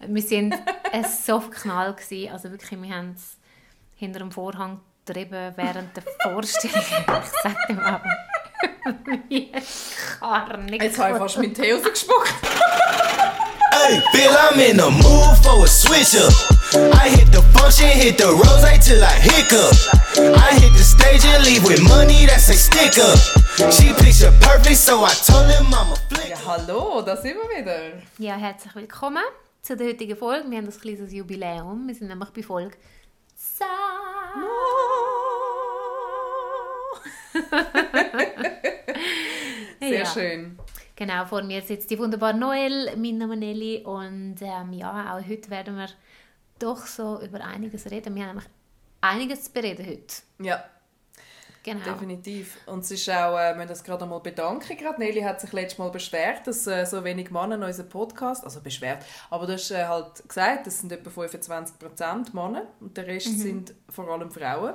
Wir waren ein Softknall. Gewesen. Also wirklich, wir haben es hinter dem Vorhang getrieben während der Vorstellung. ich sage dem aber, wie Karnik. Jetzt habe ich fast mit Tee rausgespuckt. Hey, feel I'm in the mood for a switch up. I hit the function, hit the rose till I hiccup. I hit the stage and leave with money that's a stick up. She picture perfect, so I told him I'm a flick. Hallo, da sind wir wieder. Ja, herzlich willkommen zu der heutigen Folge. Wir haben ein kleines Jubiläum. Wir sind nämlich bei Folge Sa. Sehr ja. schön. Genau, vor mir sitzt die wunderbare Noel, mein Name Nelly und ähm, ja, auch heute werden wir doch so über einiges reden. Wir haben nämlich einiges zu bereden heute. Ja, Genau. Definitiv. Und es ist auch, äh, wir müssen das gerade einmal bedanken. Gerade Nelly hat sich letztes Mal beschwert, dass äh, so wenig Männer in unserem Podcast, also beschwert, aber du hast äh, halt gesagt, es sind etwa 25% Männer und der Rest mhm. sind vor allem Frauen.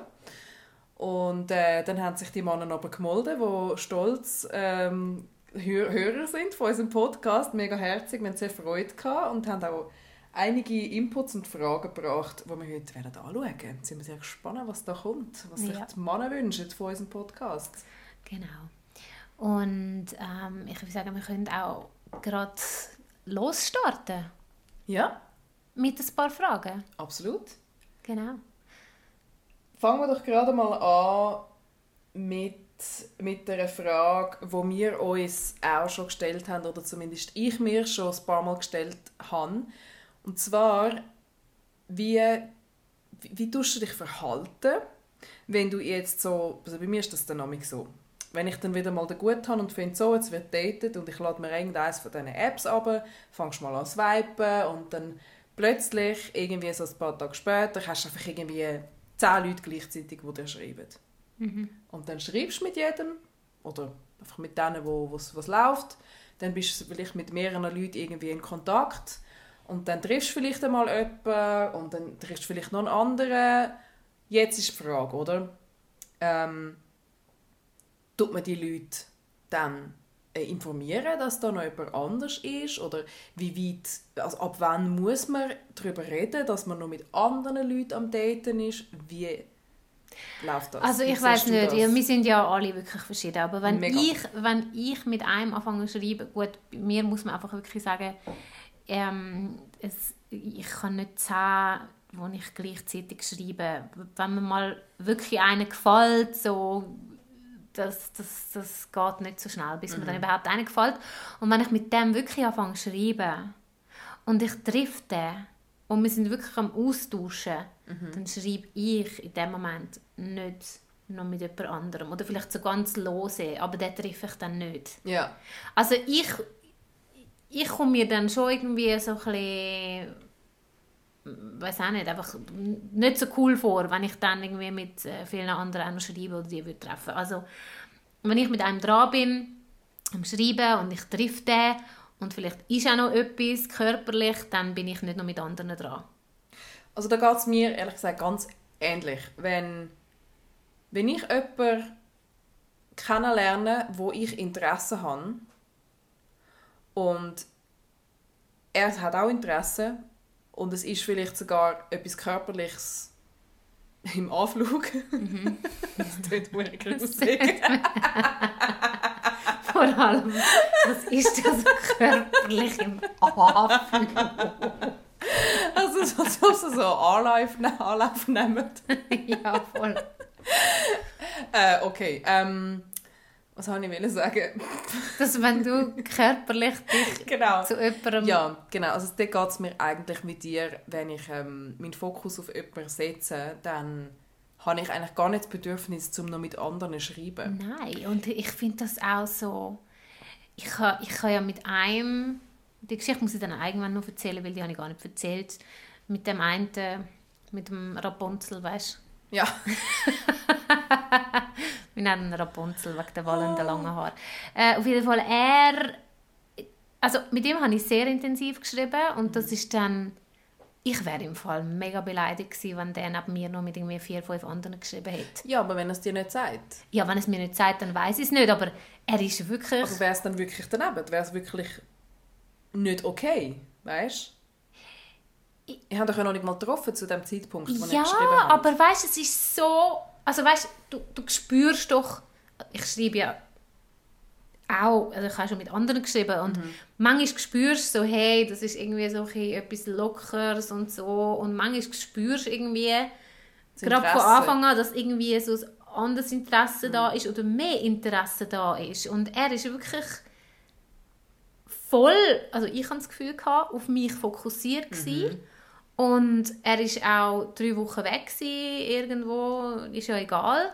Und äh, dann haben sich die Männer aber gemeldet, die stolz ähm, Hörer sind von unserem Podcast, mega herzig, wir haben sehr Freude gehabt und haben auch einige Inputs und Fragen gebracht, die wir heute werden anschauen werden. Jetzt sind wir sehr gespannt, was da kommt, was sich die Männer wünschen von unserem Podcast. Genau. Und ähm, ich würde sagen, wir können auch gerade losstarten. Ja. Mit ein paar Fragen. Absolut. Genau. Fangen wir doch gerade mal an mit, mit der Frage, die wir uns auch schon gestellt haben, oder zumindest ich mir schon ein paar Mal gestellt habe. Und zwar, wie, wie, wie tust du dich verhalten, wenn du jetzt so, also bei mir ist das dann nämlich so, wenn ich dann wieder mal den gut habe und finde, so, jetzt wird datet und ich lade mir irgendeines von diesen Apps ab, fangst mal an zu swipen und dann plötzlich, irgendwie so ein paar Tage später, hast du einfach irgendwie zehn Leute gleichzeitig, die dir schreiben. Mhm. Und dann schreibst du mit jedem oder einfach mit denen, wo was läuft. Dann bist du vielleicht mit mehreren Leuten irgendwie in Kontakt und dann triffst du vielleicht einmal jemanden und dann triffst du vielleicht noch einen anderen. Jetzt ist die Frage, oder? Ähm, tut man die Leute dann äh, informieren, dass da noch jemand anders ist? Oder wie weit, also ab wann muss man darüber reden, dass man noch mit anderen Leuten am Daten ist? Wie läuft das? Also ich weiß nicht, ja, wir sind ja alle wirklich verschieden, aber wenn ich, wenn ich mit einem anfange zu schreiben, gut, bei mir muss man einfach wirklich sagen, ähm, es, ich kann nicht zehn, wo ich gleichzeitig schreibe. Wenn mir mal wirklich einen gefällt, so, das, das, das geht nicht so schnell, bis mhm. mir dann mhm. überhaupt einen gefällt. Und wenn ich mit dem wirklich anfange zu schreiben und ich treffe den und wir sind wirklich am Austauschen, mhm. dann schreibe ich in dem Moment nicht noch mit jemand anderem. Oder vielleicht so ganz lose, aber den treffe ich dann nicht. Ja. Also ich ich komme mir dann schon irgendwie so ein weiß auch nicht, einfach nicht so cool vor, wenn ich dann irgendwie mit äh, vielen anderen auch schreibe oder die würde treffen. Also wenn ich mit einem dran bin, am Schreiben und ich treffe den und vielleicht ist auch noch etwas körperlich, dann bin ich nicht noch mit anderen dran. Also da geht es mir ehrlich gesagt ganz ähnlich. Wenn, wenn ich jemanden kennenlerne, wo ich Interesse habe, und er hat auch Interesse und es ist vielleicht sogar etwas Körperliches im Anflug. Mhm. das tut mir gruselig. Vor allem, was ist das körperlich im Anflug? Also, so, so, so, so Anlauf, Anlauf nehmen. ja, voll. Äh, okay, ähm, was wollte ich sagen? Dass wenn du körperlich dich genau. zu jemandem... Ja, genau. Also da geht es mir eigentlich mit dir, wenn ich ähm, meinen Fokus auf jemanden setze, dann habe ich eigentlich gar nicht das Bedürfnis, um noch mit anderen zu schreiben. Nein, und ich finde das auch so... Ich habe ich ha ja mit einem... Die Geschichte muss ich dann irgendwann noch erzählen, weil die habe ich gar nicht erzählt. Mit dem einen, mit dem Rapunzel, weißt du? Ja. Wir nennen Rapunzel wegen der wallenden oh. langen Haare. Äh, auf jeden Fall, er... Also mit ihm habe ich sehr intensiv geschrieben und das ist dann... Ich wäre im Fall mega beleidigt gewesen, wenn der neben mir noch mit irgendwie vier, fünf anderen geschrieben hätte. Ja, aber wenn er es dir nicht sagt? Ja, wenn er es mir nicht sagt, dann weiß ich es nicht, aber er ist wirklich... Aber wäre es dann wirklich daneben? Wäre es wirklich nicht okay, weißt Ich habe dich ja noch nicht mal getroffen zu dem Zeitpunkt, wo ja, ich geschrieben habe. aber weißt du, es ist so... Also weißt du, du spürst doch... Ich schreibe ja auch, also ich habe schon mit anderen geschrieben und mhm. manchmal spürst du so, hey, das ist irgendwie so etwas Lockeres und so und manchmal spürst du irgendwie, gerade von Anfang an, dass irgendwie so ein anderes Interesse mhm. da ist oder mehr Interesse da ist und er ist wirklich voll, also ich habe das Gefühl gehabt, auf mich fokussiert mhm. Und er ist auch drei Wochen weg gewesen, irgendwo, ist ja egal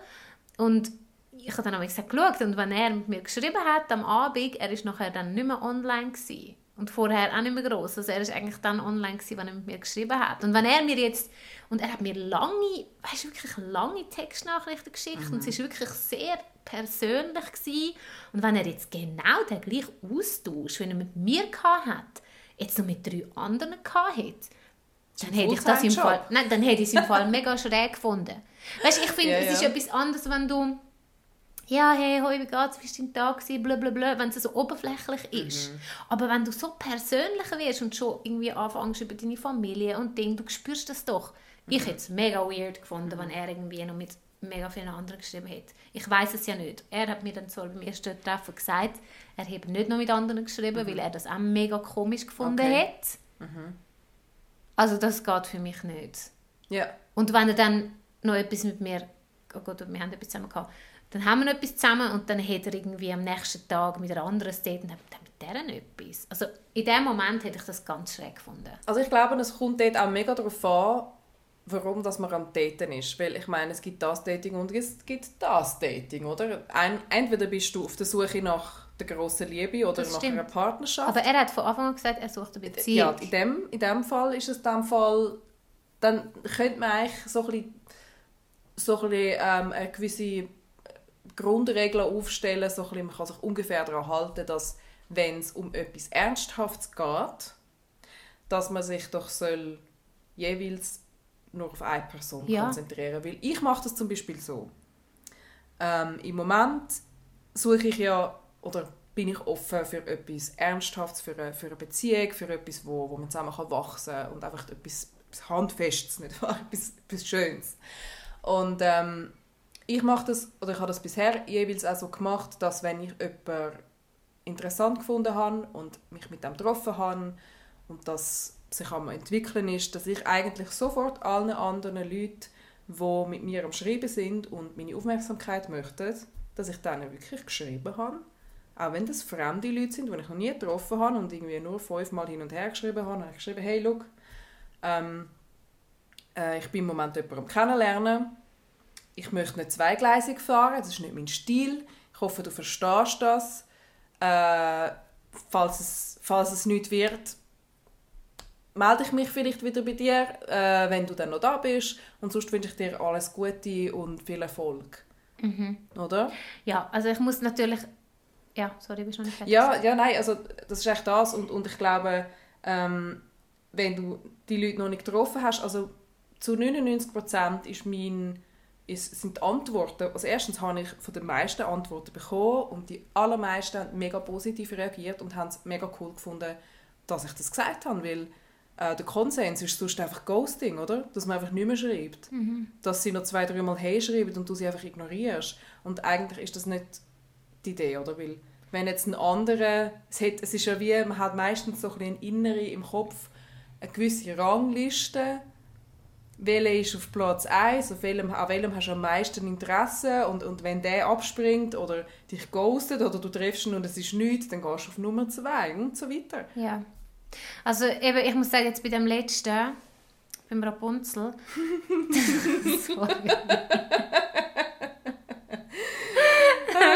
und ich habe dann auch gesagt, geschaut und wenn er mit mir geschrieben hat am Abend, er ist nachher dann nicht mehr online gewesen. und vorher auch nicht mehr groß. Also er ist eigentlich dann online gewesen, wenn er mit mir geschrieben hat. Und wenn er mir jetzt und er hat mir lange, weißt wirklich lange Textnachrichten geschickt mhm. und es ist wirklich sehr persönlich gewesen. Und wenn er jetzt genau den gleichen Austausch, wenn er mit mir hat, jetzt noch mit drei anderen hat, dann hätte ich das im Fall, nein, dann hätte ich es im Fall mega schräg gefunden. Weißt, ich finde, ja, ja. es ist etwas anderes, wenn du ja, hey, hoi, wie geht's, wie war dein Tag, blablabla, wenn es so oberflächlich ist. Mhm. Aber wenn du so persönlich wirst und schon irgendwie anfängst über deine Familie und Dinge, du spürst das doch. Mhm. Ich hätte es mega weird gefunden, wenn er irgendwie noch mit mega vielen anderen geschrieben hätte. Ich weiß es ja nicht. Er hat mir dann zwar beim ersten Treffen gesagt, er hätte nicht noch mit anderen geschrieben, mhm. weil er das auch mega komisch gefunden okay. hat. Mhm. Also das geht für mich nicht. Ja. Und wenn er dann noch etwas mit mir, oh Gott, wir haben etwas zusammen gehabt, dann haben wir noch etwas zusammen und dann hat er irgendwie am nächsten Tag mit einer anderen Date und dann mit der noch etwas. Also in dem Moment hätte ich das ganz schräg gefunden. Also ich glaube, es kommt dort auch mega darauf an, warum dass man am Daten ist. Weil ich meine, es gibt das Dating und es gibt das Dating, oder? Ein, entweder bist du auf der Suche nach der grossen Liebe oder nach einer Partnerschaft. Aber er hat von Anfang an gesagt, er sucht eine Beziehung. Ja, in dem, in dem Fall ist es dem Fall, dann könnte man eigentlich so ein bisschen, so ein bisschen ähm, eine gewisse Grundregeln aufstellen, so bisschen, man kann sich ungefähr daran halten, dass wenn es um etwas Ernsthaftes geht, dass man sich doch soll jeweils nur auf eine Person ja. konzentrieren Weil ich mache das zum Beispiel so. Ähm, Im Moment suche ich ja, oder bin ich offen für etwas Ernsthaftes, für eine, für eine Beziehung, für etwas, wo, wo man zusammen kann wachsen kann und einfach etwas, etwas Handfestes, nicht etwas, etwas Schönes. Und ähm, ich mache das, oder ich habe das bisher jeweils auch so gemacht, dass wenn ich jemanden interessant gefunden habe und mich mit dem getroffen habe und das sich am entwickeln ist, dass ich eigentlich sofort allen anderen Leuten, die mit mir am Schreiben sind und meine Aufmerksamkeit möchten, dass ich denen wirklich geschrieben habe. Auch wenn das fremde Leute sind, die ich noch nie getroffen habe und irgendwie nur fünfmal hin und her geschrieben habe, habe ich geschrieben, hey, look, ähm, äh, ich bin im Moment jemanden am Kennenlernen ich möchte nicht zweigleisig fahren, das ist nicht mein Stil. Ich hoffe, du verstehst das. Äh, falls, es, falls es nicht wird, melde ich mich vielleicht wieder bei dir, äh, wenn du dann noch da bist. Und sonst wünsche ich dir alles Gute und viel Erfolg. Mhm. Oder? Ja, also ich muss natürlich... Ja, sorry, bist du noch nicht fertig? Ja, ja, nein, also das ist echt das. Und, und ich glaube, ähm, wenn du die Leute noch nicht getroffen hast, also zu 99% ist mein ist, sind die Antworten, also erstens habe ich von den meisten Antworten bekommen und die allermeisten haben mega positiv reagiert und haben es mega cool gefunden, dass ich das gesagt habe, weil äh, der Konsens ist sonst einfach Ghosting, oder? Dass man einfach nicht mehr schreibt. Mhm. Dass sie noch zwei, drei Mal «Hey» schreiben und du sie einfach ignorierst. Und eigentlich ist das nicht die Idee, oder? Weil wenn jetzt ein anderer, es, hat, es ist ja wie, man hat meistens so ein bisschen innere im Kopf, eine gewisse Rangliste welcher ist auf Platz 1, auf welchem, an welchem hast du am meisten Interesse und, und wenn der abspringt oder dich ghostet oder du triffst ihn und es ist nichts, dann gehst du auf Nummer 2 und so weiter. Ja. Also eben, ich muss sagen, jetzt bei dem letzten, beim Rapunzel, sorry.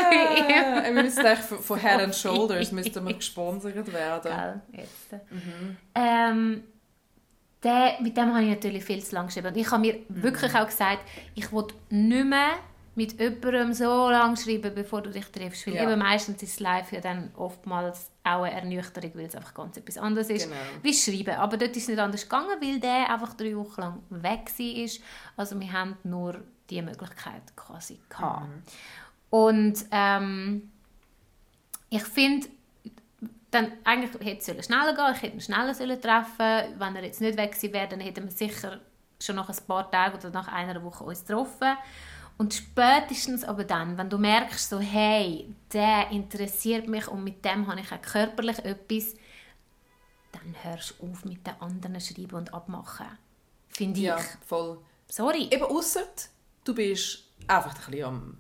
ah, wir müssen eigentlich von Head and Shoulders müssten wir gesponsert werden. Geil, jetzt. Mhm. Ähm, der, mit dem habe ich natürlich viel zu lange geschrieben. Und ich habe mir mhm. wirklich auch gesagt, ich will nicht mehr mit jemandem so lange schreiben, bevor du dich triffst. Weil ja. eben meistens ist Live ja dann oftmals auch eine Ernüchterung, weil es einfach ganz etwas anderes ist. Genau. Wie Schreiben. Aber dort ist es nicht anders gegangen, weil der einfach drei Wochen lang weg war. Also wir haben nur diese Möglichkeit quasi gehabt. Mhm. Und ähm, ich finde, dann eigentlich hätte es schneller gehen ich hätte ihn schneller sollen treffen Wenn er jetzt nicht weg gewesen wäre, dann hätten wir sicher schon nach ein paar Tagen oder nach einer Woche uns getroffen. Und spätestens aber dann, wenn du merkst, so, hey, der interessiert mich und mit dem habe ich auch körperlich etwas, dann hörst du auf mit den anderen schreiben und abmachen. Finde ich. Ja, voll. Sorry. Eben ausser, du bist einfach ein bisschen am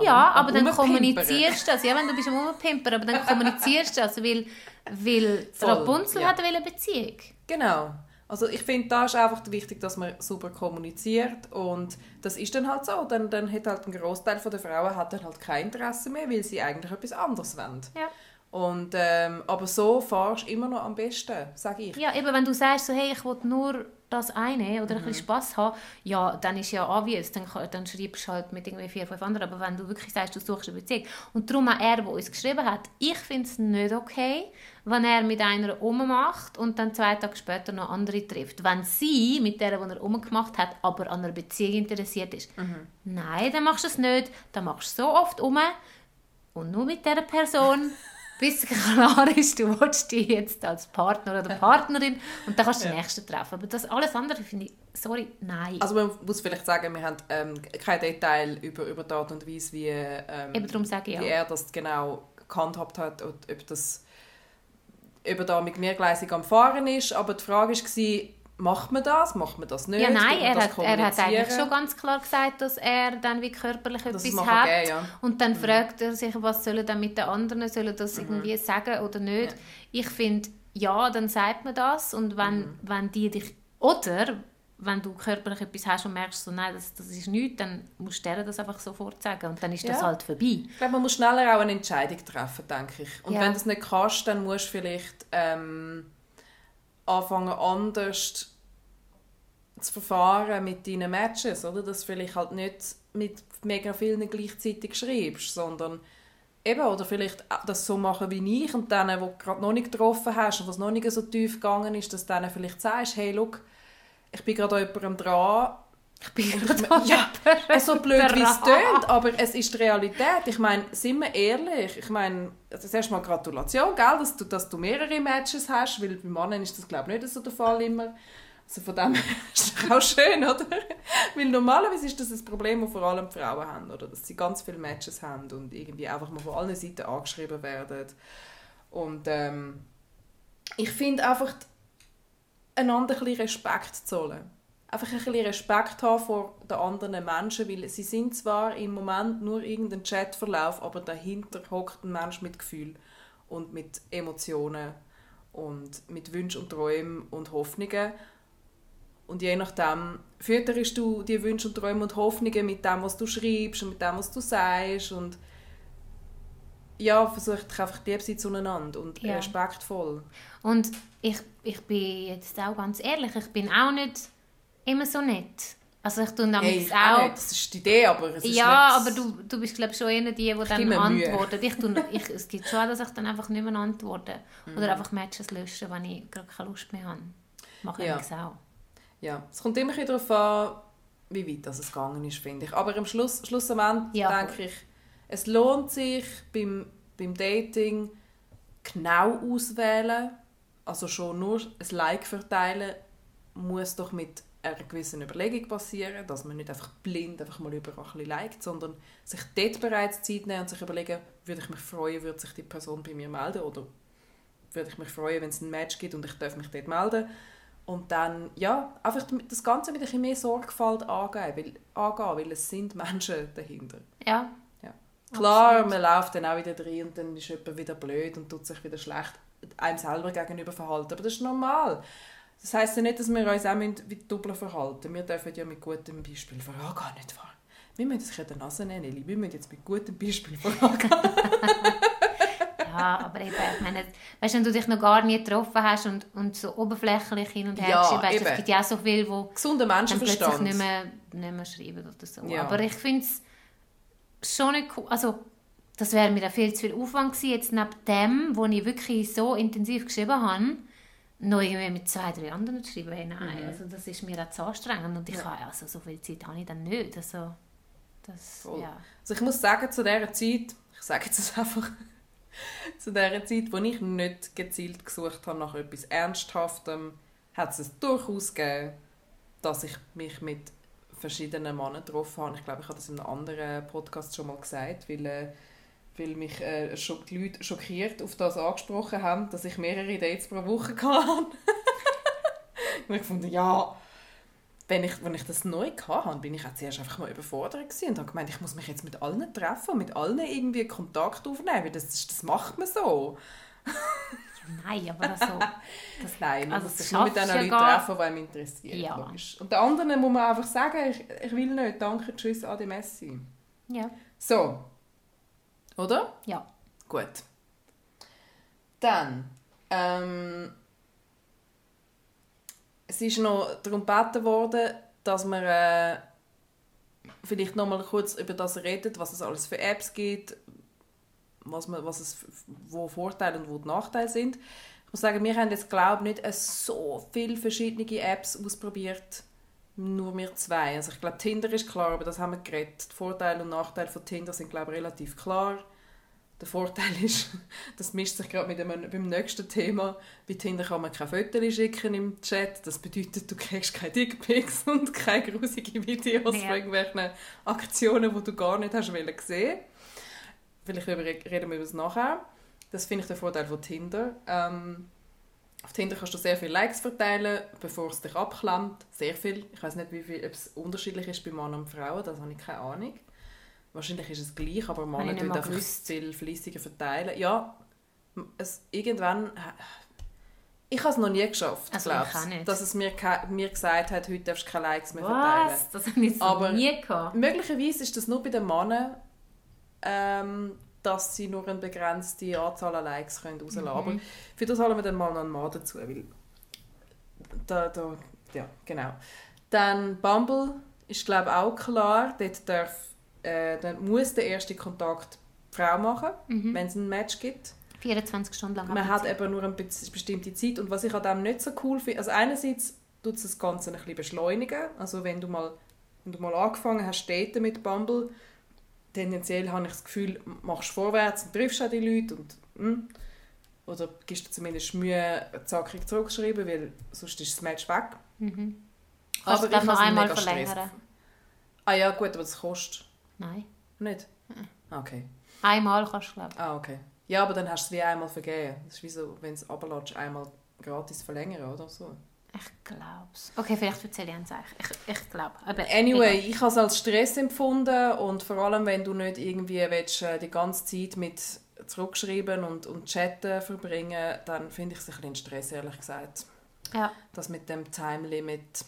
ja, am, aber dann kommunizierst du das. Ja, wenn du bist am Umpimpern, aber dann kommunizierst du das, weil, weil Rapunzel ja. hat eine Beziehung. Genau. Also ich finde, da ist einfach wichtig, dass man super kommuniziert und das ist dann halt so. Dann, dann hat halt ein Großteil der Frauen hat dann halt kein Interesse mehr, weil sie eigentlich etwas anderes wollen. Ja. Und, ähm, aber so fahrst du immer noch am besten, sage ich. Ja, eben wenn du sagst, so, hey, ich will nur das eine oder mhm. ein bisschen Spass haben, ja, dann ist ja obvious, dann, dann schreibst du halt mit irgendwie vier, fünf anderen, aber wenn du wirklich sagst, du suchst eine Beziehung und darum auch er, der uns geschrieben hat, ich finde es nicht okay, wenn er mit einer rummacht und dann zwei Tage später noch andere trifft. Wenn sie mit der, die er rumgemacht hat, aber an einer Beziehung interessiert ist. Mhm. Nein, dann machst du es nicht, dann machst du so oft um und nur mit dieser Person bis klar ist, du willst dich jetzt als Partner oder Partnerin und dann kannst du ja. den nächsten treffen. Aber das alles andere finde ich, sorry, nein. Also man muss vielleicht sagen, wir haben ähm, kein Detail über, über die Art und Weise, wie, ähm, Eben darum sage ich, wie er das genau gehandhabt hat und ob das ob er da mit mehrgleisig am Fahren ist. Aber die Frage war, Macht man das? Macht man das nicht? Ja, nein, er hat, er hat eigentlich schon ganz klar gesagt, dass er dann wie körperlich das etwas hat. Geben, ja. Und dann mhm. fragt er sich, was sollen dann mit den anderen, sollen das mhm. irgendwie sagen oder nicht. Ja. Ich finde, ja, dann sagt man das und wenn, mhm. wenn die dich, oder wenn du körperlich etwas hast und merkst, so, nein, das, das ist nichts, dann musst du dir das einfach sofort sagen und dann ist das ja. halt vorbei. Ich glaube, man muss schneller auch eine Entscheidung treffen, denke ich. Und wenn du das nicht kannst, dann musst du vielleicht ähm, anfangen, anders zu verfahren mit deinen Matches, oder? Dass du vielleicht halt nicht mit mega vielen gleichzeitig schreibst, sondern eben, oder vielleicht das so machen wie ich und denen, die du gerade noch nicht getroffen hast und was noch nicht so tief gegangen ist, dass du denen vielleicht sagst, hey, look, ich bin gerade an jemandem dran, ich bin gerade ja, so blöd wie es tönt, aber es ist die Realität. Ich meine, sind wir ehrlich, ich meine, das erste Mal Gratulation, gell, dass du, dass du mehrere Matches hast, weil bei Männern ist das glaube ich nicht so der Fall immer. Also von dem ist es auch schön, oder? Weil normalerweise ist das ein Problem, das vor allem Frauen haben, oder? Dass sie ganz viele Matches haben und irgendwie einfach mal von allen Seiten angeschrieben werden. Und ähm, ich finde einfach, einander ein bisschen Respekt zollen. Einfach ein bisschen Respekt haben vor den anderen Menschen, weil sie sind zwar im Moment nur irgendein Chatverlauf, aber dahinter hockt ein Mensch mit Gefühl und mit Emotionen und mit Wünschen und Träumen und Hoffnungen und je nachdem fütterst du die Wünsche und Träume und Hoffnungen mit dem, was du schreibst und mit dem, was du sagst. Und ja, versuch dich einfach lieb sein zueinander und ja. respektvoll. Und ich, ich bin jetzt auch ganz ehrlich, ich bin auch nicht immer so nett. Also ich tue hey, ich auch... Nicht. Das ist die Idee, aber es ist Ja, aber du, du bist glaube ich schon einer die, die dann antworten. Ich tue, ich, es gibt schon, dass ich dann einfach nicht mehr antworte. Mhm. Oder einfach Matches löschen, wenn ich gerade keine Lust mehr habe. Mache ich ja. auch. Ja, es kommt immer darauf an, wie weit das es gegangen ist, finde ich. Aber am Schluss, schlussendlich ja, denke ich, es lohnt sich beim, beim Dating genau auswählen. Also schon nur ein Like verteilen muss doch mit einer gewissen Überlegung passieren, dass man nicht einfach blind einfach mal überall ein bisschen liked, sondern sich dort bereits Zeit nehmen und sich überlegen, würde ich mich freuen, würde sich die Person bei mir melden oder würde ich mich freuen, wenn es ein Match gibt und ich darf mich dort melden. Und dann, ja, einfach das Ganze mit ein bisschen mehr Sorgfalt angehen, weil, angehen, weil es sind Menschen dahinter. Ja. ja. Klar, Absolut. man läuft dann auch wieder drin und dann ist jemand wieder blöd und tut sich wieder schlecht einem selber gegenüber verhalten. Aber das ist normal. Das heisst ja nicht, dass wir uns auch wie doppelt verhalten Wir dürfen ja mit gutem Beispiel vorangehen, nicht wahr? Wir müssen uns in Nase nennen, Wir müssen jetzt mit gutem Beispiel vorangehen. Ja, aber eben, ich meine, weißt, wenn du dich noch gar nie getroffen hast und, und so oberflächlich hin und her ja, schreibst, es gibt ja auch so viele, die Gesunder Menschenverstand. nicht mehr, nicht mehr schreiben oder so. Ja. Aber ich finde es schon nicht cool, also das wäre mir viel zu viel Aufwand gewesen, jetzt neben dem, wo ich wirklich so intensiv geschrieben habe, noch irgendwie mit zwei, drei anderen zu schreiben. nein, mhm. also das ist mir auch zu anstrengend und ich ja. habe, also so viel Zeit habe ich dann nicht. Also, das, ja. also ich muss sagen, zu dieser Zeit, ich sage jetzt einfach, Zu der Zeit, wo ich nicht gezielt gesucht habe nach etwas Ernsthaftem, hat es durchaus gegeben, dass ich mich mit verschiedenen Männern getroffen habe. Ich glaube, ich habe das in einem anderen Podcast schon mal gesagt, weil, äh, weil mich äh, die Leute schockiert auf das angesprochen haben, dass ich mehrere Dates pro Woche hatte. und ich fand, ja, wenn ich, wenn ich das neu hatte, bin ich auch zuerst einfach mal überfordert gewesen und habe gemeint, ich muss mich jetzt mit allen treffen und mit allen irgendwie Kontakt aufnehmen, weil das, das macht man so. Nein, aber so. Das, Nein, man also muss sich nur mit den Leuten ja treffen, die einem interessieren. Ja. Logisch. Und den anderen muss man einfach sagen, ich, ich will nicht, danke, tschüss, ade, messi. Ja. So. Oder? Ja. Gut. Dann, ähm, es ist noch darum gebeten worden, dass man äh, vielleicht noch mal kurz über das redet, was es alles für Apps gibt, was, man, was es, wo Vorteile und wo Nachteile sind. Ich muss sagen, wir haben jetzt glaube nicht so viele verschiedene Apps ausprobiert, nur wir zwei. Also ich glaube, Tinder ist klar, aber das haben wir geredet. Die Vorteile und Nachteile von Tinder sind glaube relativ klar. Der Vorteil ist, das mischt sich gerade mit dem, beim nächsten Thema. Bei Tinder kann man keine Fotos schicken im Chat. Das bedeutet, du kriegst keine Dickpics und keine grusigen Videos ja. von irgendwelchen Aktionen, die du gar nicht hast wollen sehen. Vielleicht reden wir über das nachher. Das finde ich der Vorteil von Tinder. Ähm, auf Tinder kannst du sehr viele Likes verteilen, bevor es dich abklemmt. Sehr viel. Ich weiß nicht, wie viel, ob es unterschiedlich ist bei Männern und Frauen. Das habe ich keine Ahnung. Wahrscheinlich ist es gleich, aber Männer tun einfach viel fleissiger verteilen. Ja, es, irgendwann... Ich habe es noch nie geschafft, also glaubst, dass es mir, mir gesagt hat, heute darfst du keine Likes mehr verteilen. Was? Das habe ich aber nie gehabt. Möglicherweise ist das nur bei den Männern, ähm, dass sie nur eine begrenzte Anzahl an Likes können rauslassen können. Mhm. Aber für das holen wir dann mal noch einen Mann dazu, weil da, da, ja, genau. Dann Bumble ist glaube ich auch klar, dort darf äh, dann muss der erste Kontakt die Frau machen, mhm. wenn es ein Match gibt. 24 Stunden lang. Man hat eben nur eine bestimmte Zeit. Und was ich an dem nicht so cool finde, also einerseits tut es das Ganze ein bisschen beschleunigen. Also wenn du mal, wenn du mal angefangen hast, daten mit Bumble, tendenziell habe ich das Gefühl, machst du vorwärts und triffst auch die Leute und hm, oder gibst du zumindest Mühe, zackig zurückschreiben, weil sonst ist das Match weg. Mhm. Aber ich noch einmal verlängern. Ah ja, gut, aber das kostet. Nein. Nicht? Nein. Okay. Einmal kannst du, glaube ich. Ah, okay. Ja, aber dann hast du es wie einmal vergeben. Das ist wie so, wenn es runterlässt, einmal gratis verlängern oder so. Ich glaube es. Okay, vielleicht erzähle ich es Ich, ich glaube. Anyway, egal. ich habe es als Stress empfunden und vor allem, wenn du nicht irgendwie willst, äh, die ganze Zeit mit zurückschreiben und, und chatten verbringen, dann finde ich es ein bisschen Stress, ehrlich gesagt. Ja. Das mit dem Time Limit,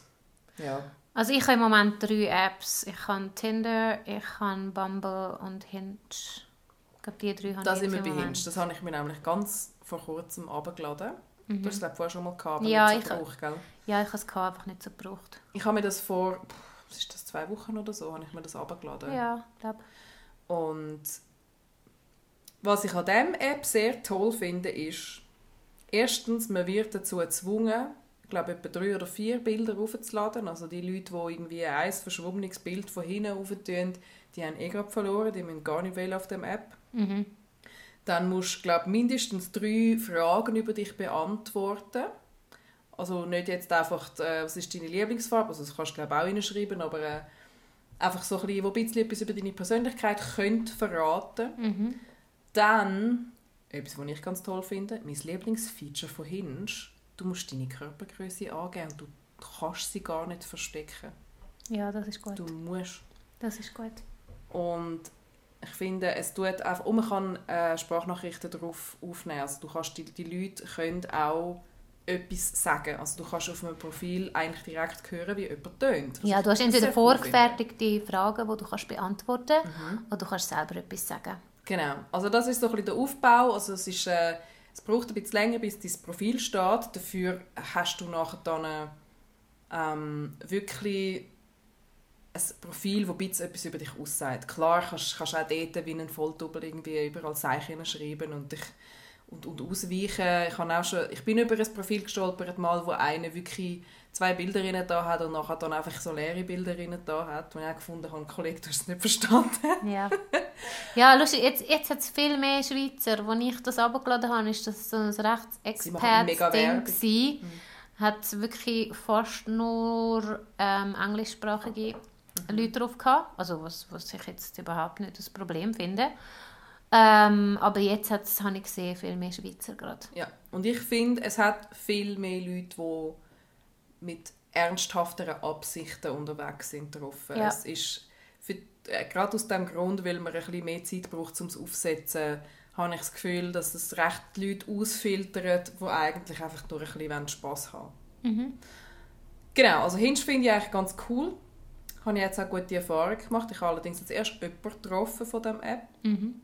ja. Also ich habe im Moment drei Apps. Ich habe Tinder, ich habe Bumble und Hinge. Ich glaube, die drei habe das ich jetzt im Hinge. Das habe ich mir nämlich ganz vor kurzem abgeladen. Mhm. Du hast es glaube vorher schon mal gehabt, aber ja, nicht so gebraucht, gell? Ja, ich habe es gehabt, einfach nicht so gebraucht. Ich habe mir das vor, was ist das, zwei Wochen oder so, habe ich mir das abgeladen. Ja, glaube Und was ich an dieser App sehr toll finde, ist, erstens, man wird dazu gezwungen, ich glaube, etwa drei oder vier Bilder aufzuladen. Also die Leute, die irgendwie ein verschwommenes Bild von hinten aufentun, die haben eh gerade verloren, die müssen gar nicht wählen auf der App. Mhm. Dann musst du, glaube mindestens drei Fragen über dich beantworten. Also nicht jetzt einfach, äh, was ist deine Lieblingsfarbe, also das kannst du glaube auch reinschreiben, aber äh, einfach so ein bisschen, wo ein bisschen etwas über deine Persönlichkeit könnt verraten. Mhm. Dann, etwas, was ich ganz toll finde, mein Lieblingsfeature von Hinge du musst deine Körpergröße angeben und du kannst sie gar nicht verstecken. Ja, das ist gut. Du musst. Das ist gut. Und ich finde, es tut einfach, und man kann äh, Sprachnachrichten darauf aufnehmen. Also du kannst, die, die Leute können auch etwas sagen. Also du kannst auf einem Profil eigentlich direkt hören, wie jemand tönt. Ja, du hast entweder vorgefertigte Fragen, die du kannst beantworten kannst, mhm. oder du kannst selber etwas sagen. Genau. Also das ist so ein bisschen der Aufbau. Also es ist... Äh, es braucht ein bisschen länger, bis dein Profil steht. Dafür hast du nachher dann ähm, wirklich ein Profil, das etwas über dich aussagt. Klar kannst du auch dort wie ein Volldoppel irgendwie überall Zeichen schreiben und dich und, und ausweichen. Ich, auch schon, ich bin über ein Profil gestolpert, mal, wo einer wirklich zwei Bilder da hat und nachher dann einfach so leere Bilder da hat. Und ich auch gefunden habe, Kollege, du hast es nicht verstanden. Ja. ja, lustig, jetzt, jetzt hat es viel mehr Schweizer. Als ich das abgeladen habe, ist das so ein recht Experts-Ding. Mhm. Hat es wirklich fast nur ähm, englischsprachige mhm. Leute drauf gehabt. Also, was, was ich jetzt überhaupt nicht das Problem finde. Ähm, aber jetzt habe ich gesehen, viel mehr Schweizer gerade. Ja, und ich finde, es hat viel mehr Leute, die mit ernsthafteren Absichten unterwegs sind drauf. Ja. Es ist für, äh, gerade aus dem Grund, weil man ein bisschen mehr Zeit braucht, um es aufzusetzen, habe ich das Gefühl, dass es recht Leute ausfiltert, die eigentlich einfach nur ein bisschen Spass haben mhm. Genau, also Hinge finde ich eigentlich ganz cool. Habe ich jetzt auch gute Erfahrungen gemacht. Ich habe allerdings jetzt erst jemanden getroffen von dieser App. Mhm.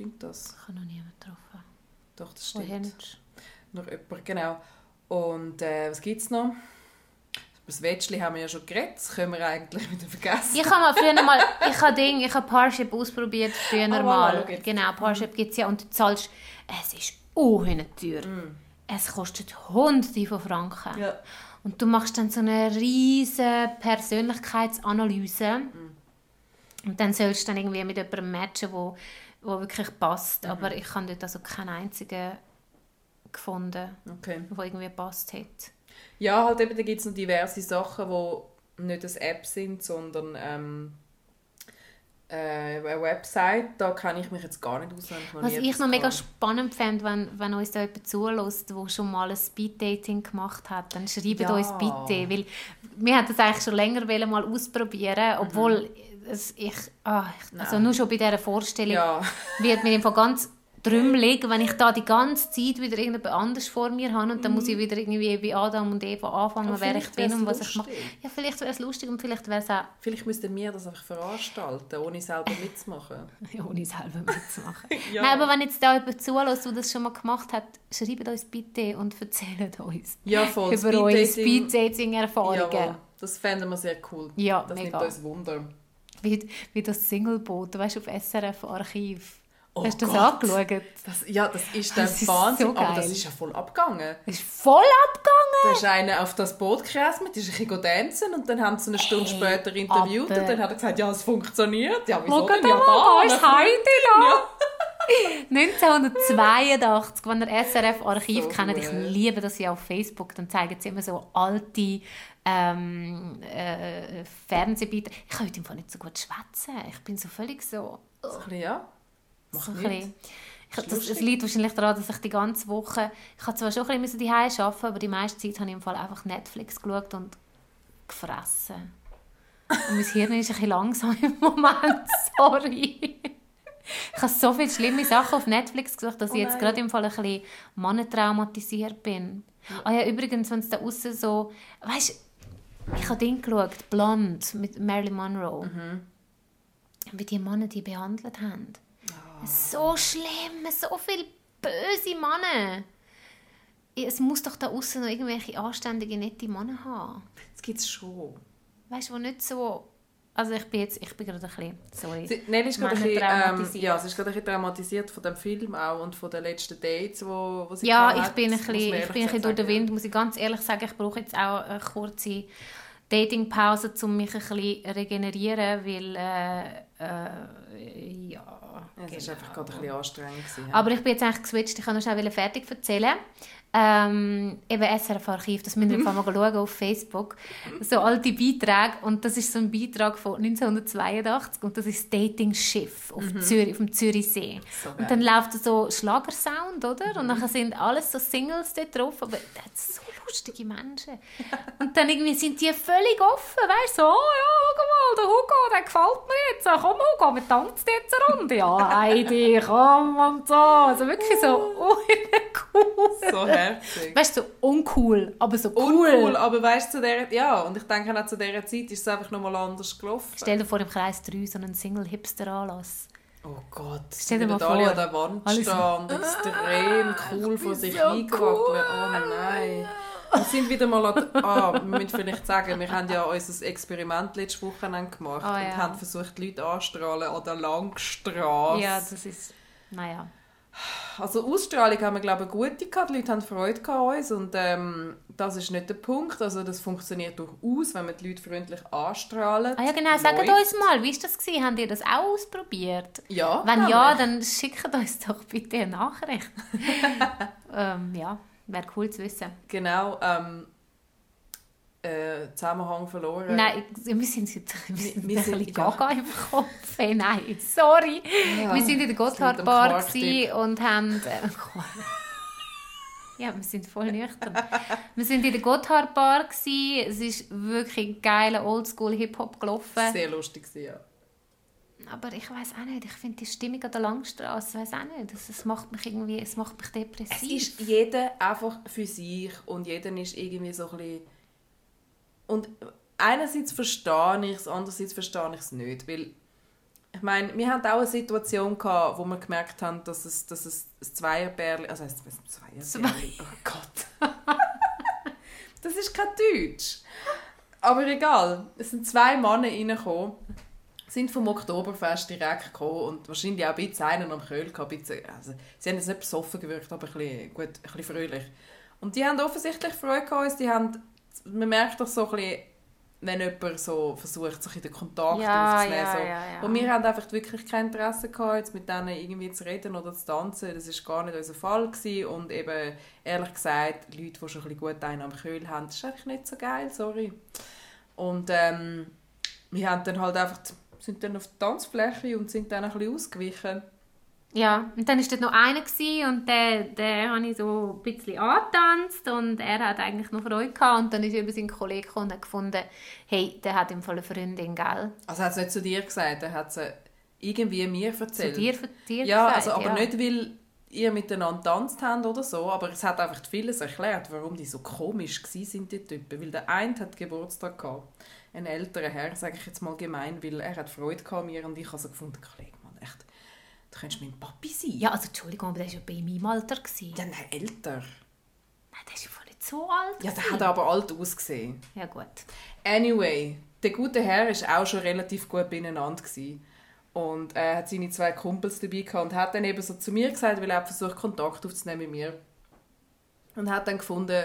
Stimmt das? Ich habe noch niemanden getroffen. Doch, das stimmt. Noch jemand, genau. Und äh, was gibt es noch? das Wettschli haben wir ja schon geredet, das können wir eigentlich wieder vergessen. Ich habe mal früher mal, ich habe Ding, ich habe Parship ausprobiert früher oh, mal. Voilà, genau, Parship gibt es ja und du zahlst, es ist unhöhenteuer. Mm. Es kostet hunderte von Franken. Ja. Und du machst dann so eine riesige Persönlichkeitsanalyse. Mm. Und dann sollst du dann irgendwie mit jemandem matchen, wo, wo wirklich passt. Mhm. Aber ich habe dort also keinen einzigen gefunden, okay. der irgendwie gepasst hat. Ja, halt eben, da gibt es noch diverse Sachen, die nicht eine App sind, sondern ähm, äh, eine Website. Da kenne ich mich jetzt gar nicht aus. Noch Was ich noch mega spannend fände, wenn, wenn uns da jemand zulässt, der schon mal ein Speeddating gemacht hat, dann schreibt ja. uns bitte, weil wir haben das eigentlich schon länger mal ausprobieren, obwohl mhm. Es, ich, ah, also nur schon bei dieser Vorstellung ja. wird mir einfach ganz trümmelig, wenn ich da die ganze Zeit wieder irgendjemand anders vor mir habe und dann muss ich mhm. wieder irgendwie bei Adam und Eva anfangen, wer ich bin und was lustig. ich mache. Ja, vielleicht wäre es lustig und vielleicht wäre es auch... Vielleicht müssten wir das einfach veranstalten, ohne selber mitzumachen. ja, ohne selber mitzumachen. ja. Nein, aber wenn jetzt da jemand zulässt, der das schon mal gemacht hat, schreibt uns bitte und erzählt uns ja, voll. über eure Speeddating-Erfahrungen. Das fänden wir sehr cool. Ja, das mega. nimmt uns Wunder. Wie, wie das Singleboot, weißt du, auf SRF-Archiv Oh Hast du das Gott. angeschaut? Das, ja, das ist der das Wahnsinn. Ist so aber das ist ja voll abgegangen. Das ist voll abgegangen? Da ist einer auf das Boot gereist, mit, ist ein bisschen tanzen und dann haben sie eine Stunde hey, später interviewt aber. und dann hat er gesagt, ja, es funktioniert. Ja, wieso denn? Ja, da, da ist Heidi da. 1982, wenn ihr SRF-Archiv so kennt, ich liebe das ja auf Facebook, dann zeigen sie immer so alte ähm, äh, Fernsehbeiträge. Ich kann heute nicht so gut schwätzen. Ich bin so völlig so... Oh. So ein bisschen, ja. Mach so nicht. Ich, das, das liegt wahrscheinlich daran, dass ich die ganze Woche, ich habe zwar schon ein bisschen die arbeiten, aber die meiste Zeit habe ich im Fall einfach Netflix geschaut und gefressen. Und mein Hirn ist ein bisschen langsam im Moment, sorry. Ich habe so viele schlimme Sachen auf Netflix gesucht, dass oh ich jetzt gerade im Fall ein bisschen mannentraumatisiert bin. Ah ja, übrigens, wenn es da außen so, weißt ich habe den geschaut, Blond mit Marilyn Monroe. Mhm. Wie die Männer die behandelt haben. So schlimm, so viele böse Männer. Es muss doch da außen noch irgendwelche anständige, nette Männer haben. Das gibt es schon. Weißt du, wo nicht so... Also ich bin jetzt, ich bin gerade ein bisschen, sorry. Sie, nein, ist gerade ein bisschen, ähm, ja, sie ist gerade ein bisschen traumatisiert von dem Film auch und von den letzten Dates, wo, wo sie Ja, ich bin ein bisschen, ich bin ein bisschen durch den Wind, muss ich ganz ehrlich sagen. Ich brauche jetzt auch eine kurze Datingpause, um mich ein bisschen regenerieren, weil äh, äh, ja, es genau. war einfach gerade ein bisschen anstrengend. Gewesen, Aber ich bin jetzt eigentlich geswitcht, ich kann noch schnell fertig erzählen. Ähm, eben SRF-Archiv, das müsst ihr mal schauen auf Facebook. So alte Beiträge. Und das ist so ein Beitrag von 1982 und das ist das Dating-Schiff auf, mhm. Zürich, auf dem Zürichsee. So und dann läuft so Schlagersound, oder? Und mhm. dann sind alles so Singles dort drauf, aber das ist so lustige Menschen. und dann irgendwie sind die völlig offen, weißt du, so, oh ja, schau mal, der Hugo, der gefällt mir jetzt, komm Hugo, wir tanzen jetzt eine Runde. Ja, Heidi, komm und so. Also wirklich so, oh, cool. So herzig. Weißt du, so uncool, aber so cool. Uncool, aber weißt du, der, ja, und ich denke auch zu dieser Zeit ist es einfach nochmal anders gelaufen. Stell dir vor, im Kreis 3 so einen Single-Hipster-Anlass. Oh Gott, stell dir mal vor. alle an der Wand stehen und extrem cool vor sich so cool. Oh nein. Wir sind wieder mal an, ah, wir müssen vielleicht sagen, wir haben ja unser Experiment letzte Woche gemacht oh, und ja. haben versucht, die Leute anzustrahlen an der Langstrasse. Ja, das ist, naja. Also Ausstrahlung haben wir glaube ich gute gehabt, die Leute haben Freude an uns und ähm, das ist nicht der Punkt, also das funktioniert durchaus, wenn wir die Leute freundlich anstrahlen. Ah ja genau, sagt uns mal, wie ist das gewesen? Habt ihr das auch ausprobiert? Ja. Wenn ja, dann schickt uns doch bitte eine Nachricht. ähm, ja, wäre cool zu wissen. Genau, ähm, äh, Zusammenhang verloren. Nein, wir sind, jetzt, wir sind wir, wir ein bisschen gaga im Kopf. Hey, nein, sorry. Ja, wir sind in der Gotthardbar und haben... Äh, ja, wir sind voll nüchtern. wir sind in der Gotthardbar Es ist wirklich geiler Oldschool-Hip-Hop gelaufen. Sehr lustig, ja. Aber ich weiß auch nicht, ich finde die Stimmung an der Langstrasse, weiß auch nicht, es, es macht mich irgendwie, es macht mich depressiv. Es ist jeder einfach für sich und jeder ist irgendwie so ein bisschen und einerseits verstehe ich es, andererseits verstehe ich es nicht, weil ich meine, wir hatten auch eine Situation gehabt, wo wir gemerkt haben, dass es, dass es ein Zweierbärli, also heißt es Zweierbärli, oh Gott. das ist kein Deutsch. Aber egal, es sind zwei Männer reingekommen, sind vom Oktoberfest direkt gekommen und wahrscheinlich auch ein bisschen einen am Köhl gehabt. Bisschen, also, sie haben jetzt nicht besoffen gewirkt, aber ein bisschen, gut, ein bisschen fröhlich. Und die haben offensichtlich Freude gehabt, die haben man merkt doch so ein bisschen, wenn jemand so versucht, sich in den Kontakt ja, aufzunehmen. Ja, so. ja. Und wir haben einfach wirklich kein Interesse gehabt, jetzt mit denen irgendwie zu reden oder zu tanzen. Das war gar nicht unser Fall. Gewesen. Und eben, ehrlich gesagt, Leute, die schon ein bisschen gut einen am Kühl haben, das ist einfach nicht so geil, sorry. Und ähm, wir haben dann halt einfach, sind dann auf der Tanzfläche und sind dann ein bisschen ausgewichen. Ja, und dann war dort noch einer und der, der habe ich so ein bisschen angetanzt und er hat eigentlich noch Freude gehabt und dann ist eben sein Kollege und hat gefunden, hey, der hat im Fall eine Freundin, gell? Also hat es nicht zu dir gesagt, er hat es irgendwie mir erzählt? Zu dir, dir ja, gesagt, also, aber ja. nicht, weil ihr miteinander tanzt habt oder so, aber es hat einfach vieles erklärt, warum die so komisch sind die Typen, weil der eine hat Geburtstag gehabt, ein älterer Herr, sage ich jetzt mal gemein, weil er hat Freude gehabt mir und ich habe so gefunden, Kollege, echt Du könntest mein Papi sein. Ja, also Entschuldigung, aber der war ja bei meinem Alter. Gewesen. Ja, nein, älter. Nein, der ist ja nicht so alt. Ja, der hat aber alt ausgesehen. Ja, gut. Anyway, der gute Herr war auch schon relativ gut beieinander. Gewesen. Und er hat seine zwei Kumpels dabei gehabt und hat dann eben so zu mir gesagt, weil er versucht, Kontakt aufzunehmen mit mir. Und hat dann gefunden,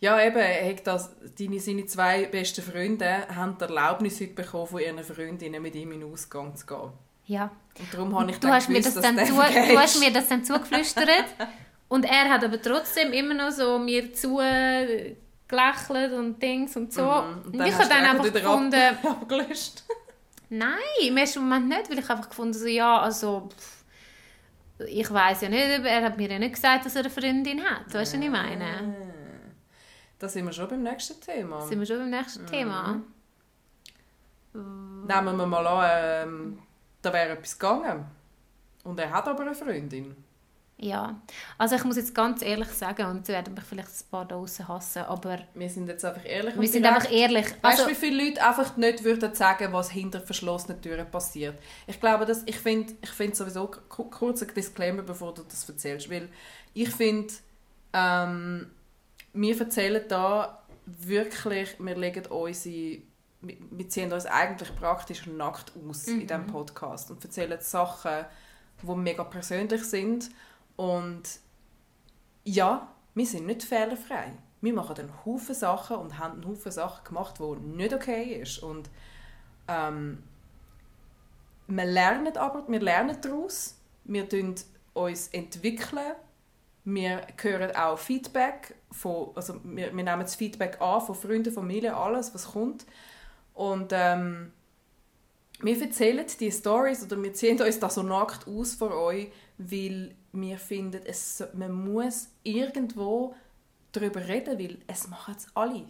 ja, eben, er hat das, deine, seine zwei besten Freunde haben die Erlaubnis heute bekommen, von ihren Freundinnen mit ihm in den Ausgang zu gehen. Ja. Und darum habe ich du hast, gewusst, mir das dann zu, du hast mir das dann zugeflüstert. und er hat aber trotzdem immer noch so mir zu gelächelt und Dings und so. Mhm. Und, und ich habe dann einfach gefunden... abgelöscht. Nein, im ersten Moment nicht, weil ich einfach gefunden so, ja, also... ich weiß ja nicht, er hat mir ja nicht gesagt, dass er eine Freundin hat. Weißt du, was ich meine? Da sind wir schon beim nächsten Thema. Sind wir schon beim nächsten mhm. Thema. Nehmen wir mal an, ähm, da wäre etwas gegangen. Und er hat aber eine Freundin. Ja, also ich muss jetzt ganz ehrlich sagen, und sie werden mich vielleicht ein paar draußen hassen, aber... Wir sind jetzt einfach ehrlich. Wir sind einfach ehrlich. Weißt du, also, wie viele Leute einfach nicht würden sagen, was hinter verschlossenen Türen passiert? Ich glaube, dass, ich finde ich find sowieso, kurz ein Disclaimer, bevor du das erzählst, weil ich finde, ähm, wir erzählen da wirklich, wir legen unsere wir ziehen uns eigentlich praktisch nackt aus mhm. in diesem Podcast und erzählen Sachen, die mega persönlich sind. Und ja, wir sind nicht fehlerfrei. Wir machen einen Haufen Sachen und haben einen Haufen Sachen gemacht, die nicht okay ist. Und ähm, wir lernen aber, wir lernen daraus, wir entwickeln uns entwickeln, wir hören auch Feedback, von, also wir, wir nehmen das Feedback an von Freunden, Familie, alles, was kommt. Und ähm, wir erzählen die Stories oder wir ziehen uns da so nackt aus vor euch, weil wir finden, es, man muss irgendwo darüber reden, weil es machen es alle.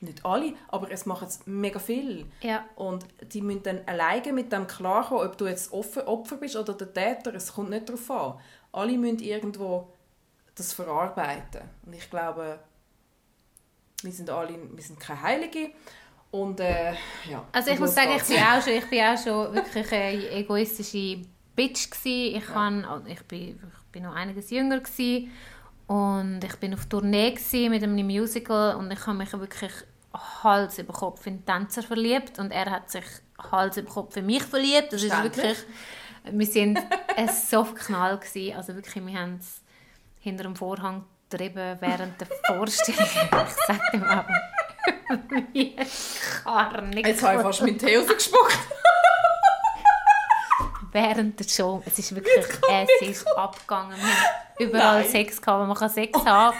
Nicht alle, aber es machen es mega viel. Ja. Und die müssen dann alleine mit dem klarkommen, ob du jetzt Opfer, Opfer bist oder der Täter. Es kommt nicht darauf an. Alle müssen irgendwo das verarbeiten. Und ich glaube, wir sind alle wir sind keine Heilige, und äh, ja. Also ich muss sagen, ich bin, auch schon, ich bin auch schon wirklich eine egoistische Bitch gewesen. Ich, kann, also ich, bin, ich bin noch einiges jünger gewesen. und ich bin auf Tournee mit einem Musical und ich habe mich wirklich Hals über Kopf in den Tänzer verliebt und er hat sich Hals über Kopf in mich verliebt. Das ist wirklich Wir waren so verknallt. Gewesen. Also wirklich, wir haben es hinter dem Vorhang getrieben während der Vorstellung. ich sage dem aber, wie Karnik. Jetzt habe ich fast mit Tee rausgespuckt. während der Show. Es ist wirklich, es ist abgegangen. Wir haben überall Nein. Sex gehabt, man kann Sex haben.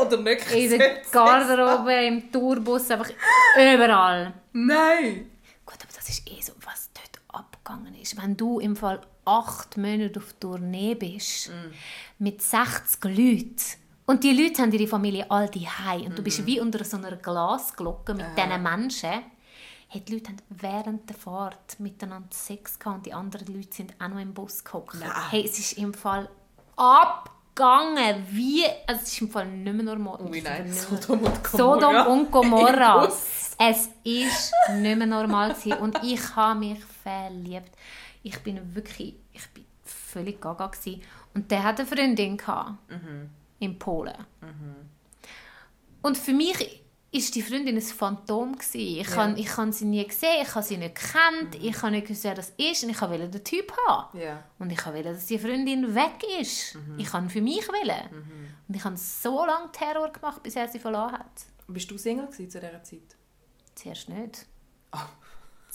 Oder nicht In der Garderobe, im Tourbus, einfach überall. Nein! Gut, aber das ist eh so, was dort abgegangen ist. Wenn du im Fall acht Monate auf Tournee bist, mm. mit 60 Leuten, und die Leute haben ihre Familie all die und mm. du bist mhm. wie unter so einer Glasglocke mit äh. diesen Menschen, hey, die Leute haben während der Fahrt miteinander Sex gehabt und die anderen Leute sind auch noch im Bus gehockt. Hey, es ist im Fall abgegangen, wie, also es ist im Fall nicht mehr normal. Wie nein, Sodom und Gomorra. Sodom und Gomorra. es ist nicht mehr normal gewesen. und ich habe mich verliebt. Ich bin wirklich, ich bin völlig gaga gewesen. und der hatte eine Freundin gehabt, mhm. in Polen. Mhm. Und für mich ist die Freundin ein Phantom gewesen. Ich ja. habe ich sie nie gesehen, ich habe sie nicht gekannt, mhm. ich habe nicht gewusst, wer das ist und ich wollte den Typ haben. Ja. Und ich wollte, dass die Freundin weg ist. Mhm. Ich kann für mich wollen. Mhm. Und ich habe so lange Terror gemacht, bis er sie verloren hat. Bist du Single zu dieser Zeit? Zuerst nicht. Oh.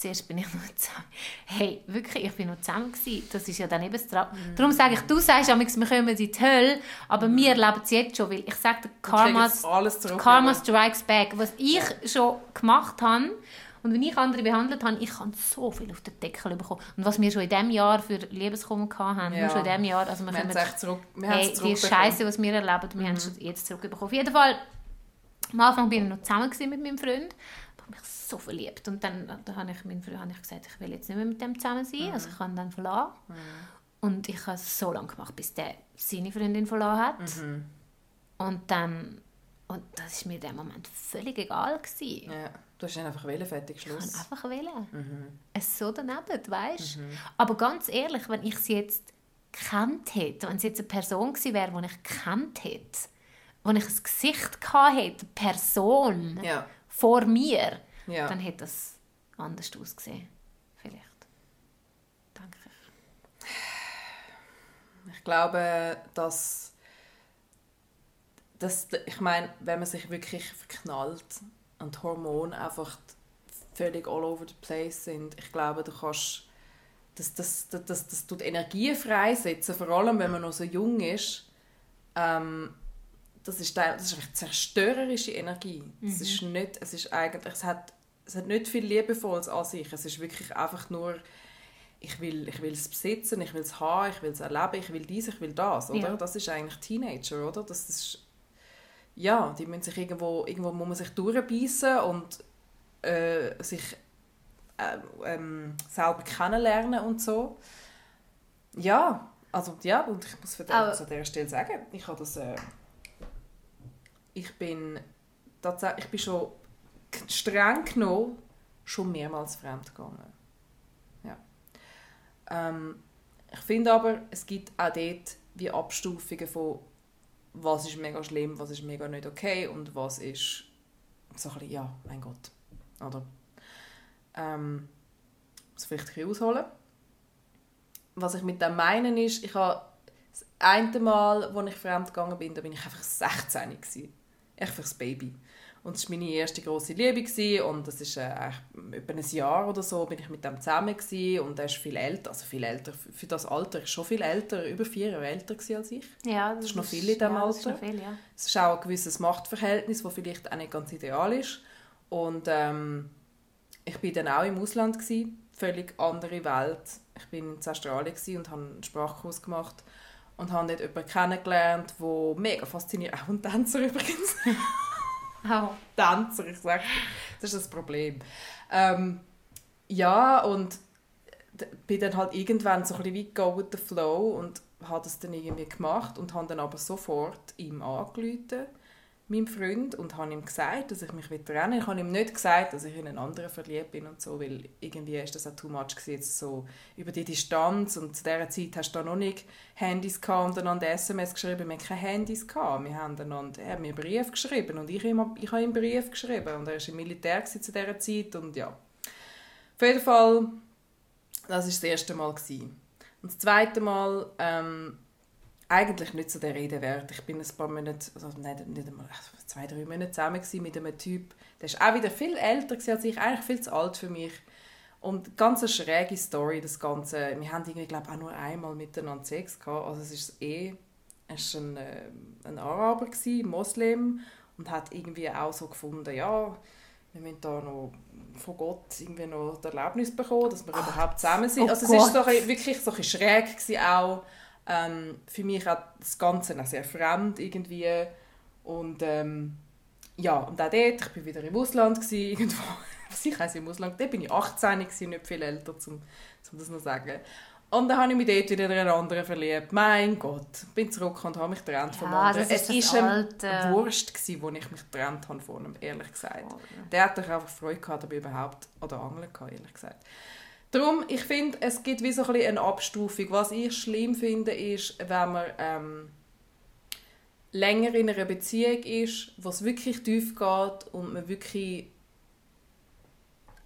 Zuerst bin ich noch zusammen. Hey, wirklich, ich bin noch zusammen gewesen. Das ist ja dann eben das Tra mm. Darum sage ich, du sagst ja, wir kommen in die Hölle, aber mm. wir erleben es jetzt schon, weil ich sage, Karma, Karma strikes back. Was ich ja. schon gemacht habe, und wenn ich andere behandelt habe, ich habe so viel auf den Deckel bekommen. Und was wir schon in diesem Jahr für Liebeskummer hatten, ja. schon in diesem Jahr, also wir, wir haben es zurück, wir hey, die Scheiße, was wir erleben, wir mhm. haben es jetzt zurückbekommen. Auf jeden Fall, am Anfang bin ich noch zusammen mit meinem Freund mich so verliebt. Und dann, dann habe ich meinem Freund ich gesagt, ich will jetzt nicht mehr mit dem zusammen sein. Mhm. Also ich habe ihn dann verlassen. Mhm. Und ich habe es so lange gemacht, bis der seine Freundin verloren hat. Mhm. Und dann, und das war mir in dem Moment völlig egal. Gewesen. Ja. Du hast einfach wählen, fertig, Schluss. Ich einfach wählen. Mhm. Es so daneben, weißt mhm. Aber ganz ehrlich, wenn ich sie jetzt kennt hätte, wenn es jetzt eine Person gewesen wäre, die ich kennt hätte, wo ich ein Gesicht gehabt hätte, Person, ja vor mir, ja. dann hätte das anders ausgesehen. Vielleicht. Danke. Ich glaube, dass, dass ich meine, wenn man sich wirklich verknallt und Hormone einfach völlig all over the place sind, ich glaube, du kannst das, das, das, das, das tut Energie freisetzen, vor allem wenn man noch so jung ist. Ähm, das ist, das ist einfach zerstörerische Energie. Mhm. Es ist nicht, es ist eigentlich, es hat, es hat nicht viel Liebevolles an sich. Es ist wirklich einfach nur, ich will, ich will es besitzen, ich will es haben, ich will es erleben, ich will dies, ich will das, oder? Ja. Das ist eigentlich Teenager, oder? Das ist, ja, die müssen sich irgendwo, irgendwo muss man sich durchbeissen und äh, sich äh, ähm, selber kennenlernen und so. Ja, also ja, und ich muss an dieser Stelle sagen, ich habe das... Äh, ich bin tatsächlich, ich bin schon streng genommen schon mehrmals fremd gegangen. Ja. Ähm, ich finde aber, es gibt auch dort wie Abstufungen von was ist mega schlimm, was ist mega nicht okay und was ist so ein bisschen, ja, mein Gott. Oder? Ähm, muss vielleicht ein bisschen ausholen. Was ich mit dem meine ist, ich habe das eine Mal, als ich fremd gegangen bin, da bin ich einfach 16 gewesen echt fürs Baby. Und das war meine erste grosse Liebe gewesen, und das ist äh, etwa ein Jahr oder so bin ich mit dem zusammen gewesen, und er ist viel älter, also viel älter, für das Alter ist schon viel älter, über vier Jahre älter als ich. Ja, das, das ist noch viel in diesem ja, Alter. Viel, ja. Es ist auch ein gewisses Machtverhältnis, das vielleicht auch nicht ganz ideal ist. Und ähm, ich war dann auch im Ausland gewesen, völlig andere Welt. Ich war in Australien und habe einen Sprachkurs gemacht und habe dort jemanden kennengelernt, der mega fasziniert, auch ein Tänzer übrigens. Oh. Tänzer, ich sage das ist das Problem. Ähm, ja, und bin dann halt irgendwann so ein bisschen wie go with the flow und habe das dann irgendwie gemacht und habe dann aber sofort ihm angerufen meinem Freund und habe ihm gesagt, dass ich mich trennen will. Ich habe ihm nicht gesagt, dass ich in einen anderen verliebt bin und so, weil irgendwie ist das auch too much gewesen, so über die Distanz und zu dieser Zeit hast du noch nicht Handys gehabt und einander SMS geschrieben, wir hatten keine Handys gehabt. Wir haben einander, er hat mir einen Brief geschrieben und ich, immer, ich habe ihm einen Brief geschrieben und er war im Militär zu dieser Zeit und ja. Auf jeden Fall, das war das erste Mal. Gewesen. Und das zweite Mal ähm, eigentlich nicht so der Rede wert. Ich bin ein paar Monate, also nicht, nicht einmal, zwei, drei Monate zusammen mit einem Typ, der ist auch wieder viel älter als ich, eigentlich viel zu alt für mich. Und ganz eine schräge Story, das Ganze. Wir haben irgendwie, glaube auch nur einmal miteinander Sex gehabt. Also es ist eh, es war ein, äh, ein Araber, gewesen, Moslem, und hat irgendwie auch so gefunden, ja, wir müssen da noch von Gott irgendwie noch die Erlaubnis bekommen, dass wir Ach, überhaupt zusammen sind. Oh also es war so wirklich so ein schräg gewesen auch. Ähm, für mich auch das Ganze auch sehr fremd irgendwie. Und ähm, ja, und auch dort, ich war wieder im Ausland, gewesen, irgendwo, ich heiße im Ausland, dort bin ich 18, gewesen, nicht viel älter, um, das noch zu sagen. Und dann habe ich mich dort wieder in einen anderen verliebt. Mein Gott, bin zurück und habe mich getrennt ja, vom anderen. Es war ein Wurst, gewesen, wo ich mich getrennt habe von ihm, ehrlich gesagt. Oh, ja. Der hat einfach Freude gehabt, aber überhaupt, oder Angst gehabt, ehrlich gesagt. Darum, ich finde, es gibt wie so ein eine Abstufung. Was ich schlimm finde, ist, wenn man ähm, länger in einer Beziehung ist, wo es wirklich tief geht und man wirklich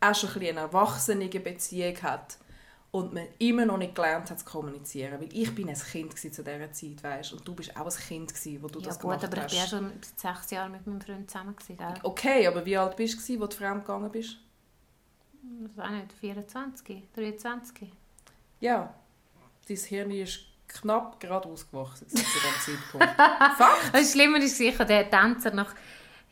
auch schon ein eine erwachsene Beziehung hat und man immer noch nicht gelernt hat zu kommunizieren. Weil ich bin ein Kind zu dieser Zeit, weißt? und du bist auch ein Kind gewesen, wo du ja, das gut, gemacht aber hast. aber ich war ja schon sechs Jahre mit meinem Freund zusammen. Gewesen, okay, aber wie alt bist du, als du fremd gegangen bist? Ich weiß nicht, 24, 23. Ja, dein Hirn ist knapp gerade ausgewachsen zu diesem Zeitpunkt. Fakt! Das Schlimme ist sicher, der Tänzer nach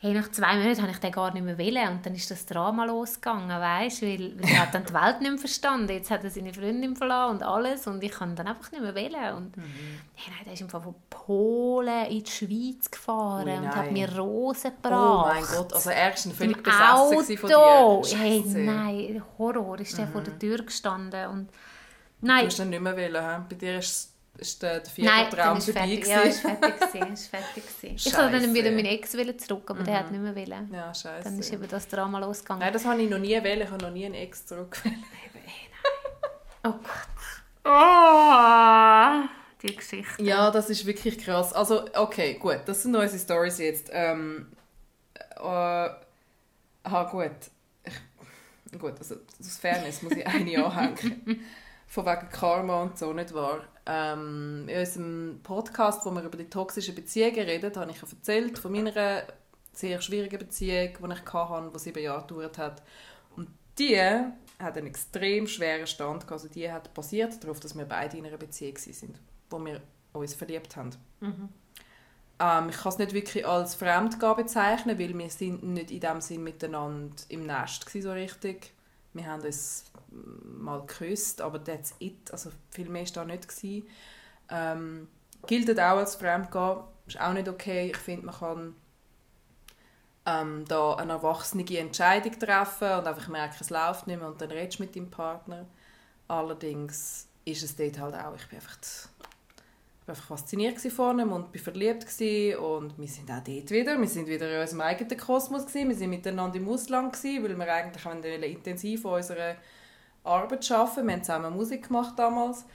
hey, nach zwei Monaten habe ich den gar nicht mehr wollen. Und dann ist das Drama losgegangen, weißt weil, weil er hat dann die Welt nicht mehr verstanden. Jetzt hat er seine Freundin verloren und alles und ich kann dann einfach nicht mehr wollen. Und mhm. hey, nein, der ist einfach von Polen in die Schweiz gefahren Ui, und hat mir Rosen gebracht. Oh mein Gott, also er war völlig besessen von dir. Hey, nein, Horror, ist der mhm. vor der Tür gestanden und nein. Du hast dann nicht mehr wollen, bei dir ist ist der, der Vierteltraum vorbei gewesen. Ja, ist fertig gewesen, ist fertig gewesen. Ich wollte dann wieder meinen Ex zurück, aber mhm. der hat nicht mehr wollen. Ja, scheiße. Dann ist eben das Drama losgegangen. Nein, das habe ich noch nie wollen. Ich habe noch nie einen Ex zurück Oh Gott. Oh, die Geschichte. Ja, das ist wirklich krass. Also, okay, gut, das sind unsere Stories jetzt. Ähm, äh, ah, gut. Ich, gut, also aus Fairness muss ich eine anhängen. Von wegen Karma und so, nicht wahr? Ähm, in unserem Podcast, wo wir über die toxischen Beziehungen reden, habe ich erzählt von meiner sehr schwierigen Beziehung, die ich hatte, die sieben Jahre gedauert hat. Und die hat einen extrem schweren Stand. Also die hat basiert darauf, dass wir beide in einer Beziehung sind, wo wir uns verliebt haben. Mhm. Ähm, ich kann es nicht wirklich als Fremdgabe bezeichnen, weil wir sind nicht in dem Sinn miteinander im Nest so richtig. Wir haben uns mal geküsst, aber that's it. Also viel mehr war da nicht. Ähm, gilt auch als Fremdgehen, ist auch nicht okay. Ich finde, man kann ähm, da eine erwachsene Entscheidung treffen und einfach merken, es läuft nicht mehr und dann redest du mit deinem Partner. Allerdings ist es dort halt auch, ich bin einfach, ich bin einfach fasziniert von ihm und bin verliebt und wir sind auch dort wieder, wir sind wieder in unserem eigenen Kosmos gewesen. wir sind miteinander im Ausland gewesen, weil wir eigentlich intensiv an unserer Arbeit arbeiten. Wir haben zusammen Musik gemacht damals.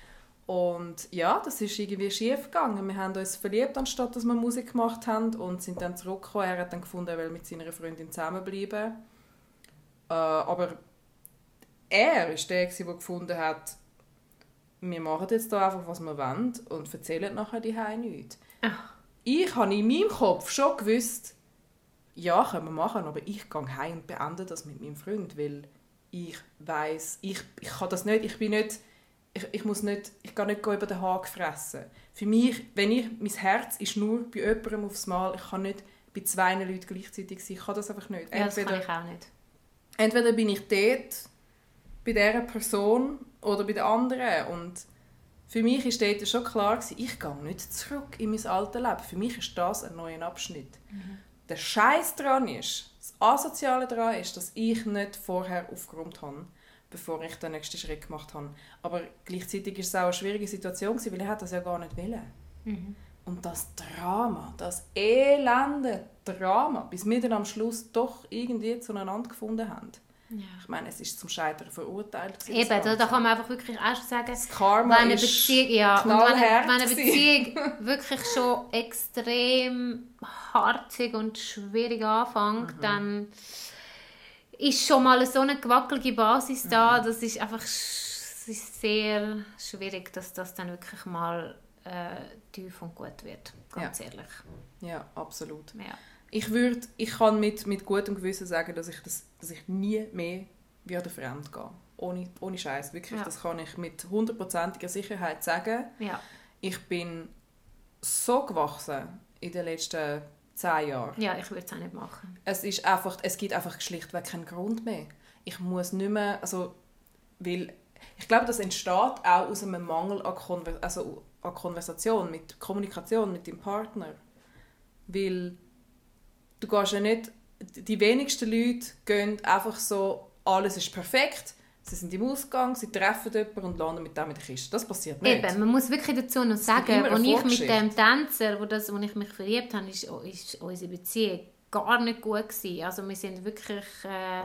Und ja, das ist irgendwie schief gegangen. Wir haben uns verliebt, anstatt dass wir Musik gemacht haben und sind dann zurückgekommen. Er hat dann gefunden, er will mit seiner Freundin zusammenbleiben. Äh, aber er ist der, der gefunden hat, wir machen jetzt da einfach, was wir wollen und erzählen nachher die nichts. Ach. Ich habe in meinem Kopf schon gewusst, ja, können wir machen, aber ich gehe heim und beende das mit meinem Freund, weil ich weiß, ich, ich kann das nicht, ich bin nicht, ich, ich muss nicht, ich kann nicht über den Haken fressen. Für mich, wenn ich, mein Herz ist nur bei jemandem aufs Mal, ich kann nicht bei zwei Leuten gleichzeitig sein, ich kann das einfach nicht. Entweder, ja, das kann ich auch nicht. Entweder bin ich dort, bei dieser Person oder bei der anderen und für mich ist dort schon klar gewesen, ich gehe nicht zurück in mein altes Leben. Für mich ist das ein neuer Abschnitt. Mhm. Der Scheiß daran ist, das Asoziale daran ist, dass ich nicht vorher aufgeräumt habe, bevor ich den nächsten Schritt gemacht habe. Aber gleichzeitig war es auch eine schwierige Situation, weil er das ja gar nicht wollte. Mhm. Und das Drama, das elende Drama, bis wir dann am Schluss doch irgendwie zueinander gefunden haben. Ja. Ich meine, es ist zum Scheitern verurteilt. Eben, da, da kann man einfach wirklich auch sagen, das Karma wenn eine Beziehung, ja, wenn, wenn eine Beziehung wirklich schon extrem harzig und schwierig anfängt, mhm. dann ist schon mal so eine gewackelige Basis da, mhm. das ist einfach es ist sehr schwierig, dass das dann wirklich mal äh, tief und gut wird, ganz ja. ehrlich. Ja, absolut. Ja. Ich würde, ich kann mit, mit gutem Gewissen sagen, dass ich, das, dass ich nie mehr werde fremd gehen. Ohne, ohne Scheiß, wirklich. Ja. Das kann ich mit hundertprozentiger Sicherheit sagen. Ja. Ich bin so gewachsen in den letzten zehn Jahren. ja, ich würde es auch nicht machen. Es, ist einfach, es gibt einfach schlichtweg keinen Grund mehr. Ich muss nicht mehr, also, weil ich glaube, das entsteht auch aus einem Mangel an, Konver also an Konversation, mit Kommunikation mit dem Partner. Weil du gehst ja nicht, die wenigsten Leute gehen einfach so, alles ist perfekt, sie sind im Ausgang, sie treffen jemanden und landen mit dem in der Kiste. Das passiert nicht. Eben, man muss wirklich dazu noch sagen, als ich mit dem Tänzer, wo, das, wo ich mich verliebt habe, ist, ist unsere Beziehung gar nicht gut gewesen. Also wir sind wirklich äh,